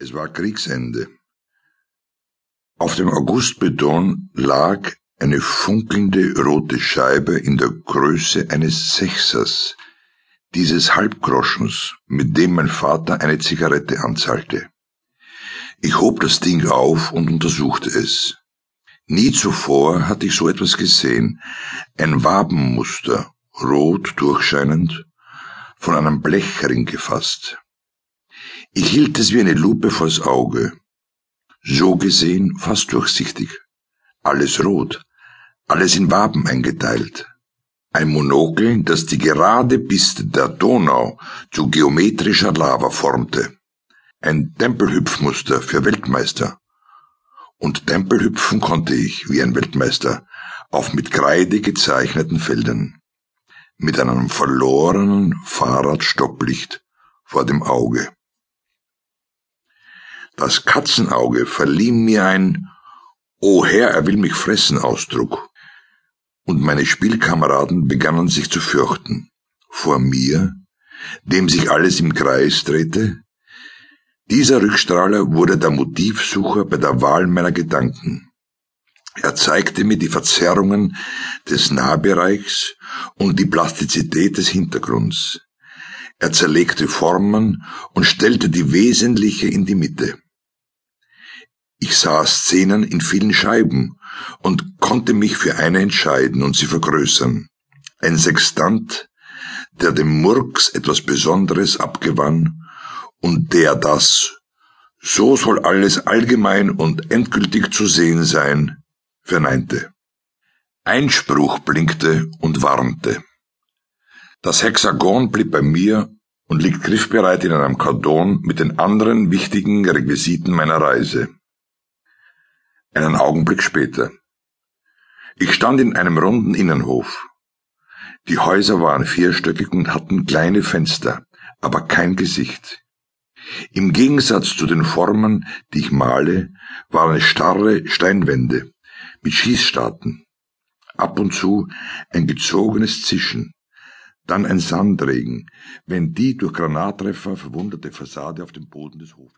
Es war Kriegsende. Auf dem Augustbeton lag eine funkelnde rote Scheibe in der Größe eines Sechsers, dieses Halbgroschens, mit dem mein Vater eine Zigarette anzahlte. Ich hob das Ding auf und untersuchte es. Nie zuvor hatte ich so etwas gesehen, ein Wabenmuster, rot durchscheinend, von einem Blechring gefasst. Ich hielt es wie eine Lupe vors Auge. So gesehen fast durchsichtig. Alles rot, alles in Waben eingeteilt. Ein Monokel, das die gerade Piste der Donau zu geometrischer Lava formte. Ein Tempelhüpfmuster für Weltmeister. Und Tempelhüpfen konnte ich, wie ein Weltmeister, auf mit Kreide gezeichneten Feldern. Mit einem verlorenen Fahrradstopplicht vor dem Auge. Das Katzenauge verlieh mir ein O Herr, er will mich fressen Ausdruck. Und meine Spielkameraden begannen sich zu fürchten. Vor mir, dem sich alles im Kreis drehte. Dieser Rückstrahler wurde der Motivsucher bei der Wahl meiner Gedanken. Er zeigte mir die Verzerrungen des Nahbereichs und die Plastizität des Hintergrunds. Er zerlegte Formen und stellte die wesentliche in die Mitte. Ich sah Szenen in vielen Scheiben und konnte mich für eine entscheiden und sie vergrößern. Ein Sextant, der dem Murks etwas Besonderes abgewann und der das, so soll alles allgemein und endgültig zu sehen sein, verneinte. Einspruch blinkte und warnte. Das Hexagon blieb bei mir und liegt griffbereit in einem Karton mit den anderen wichtigen Requisiten meiner Reise. Einen Augenblick später. Ich stand in einem runden Innenhof. Die Häuser waren vierstöckig und hatten kleine Fenster, aber kein Gesicht. Im Gegensatz zu den Formen, die ich male, waren starre Steinwände mit Schießstarten. Ab und zu ein gezogenes Zischen, dann ein Sandregen, wenn die durch Granattreffer verwundete Fassade auf dem Boden des Hofes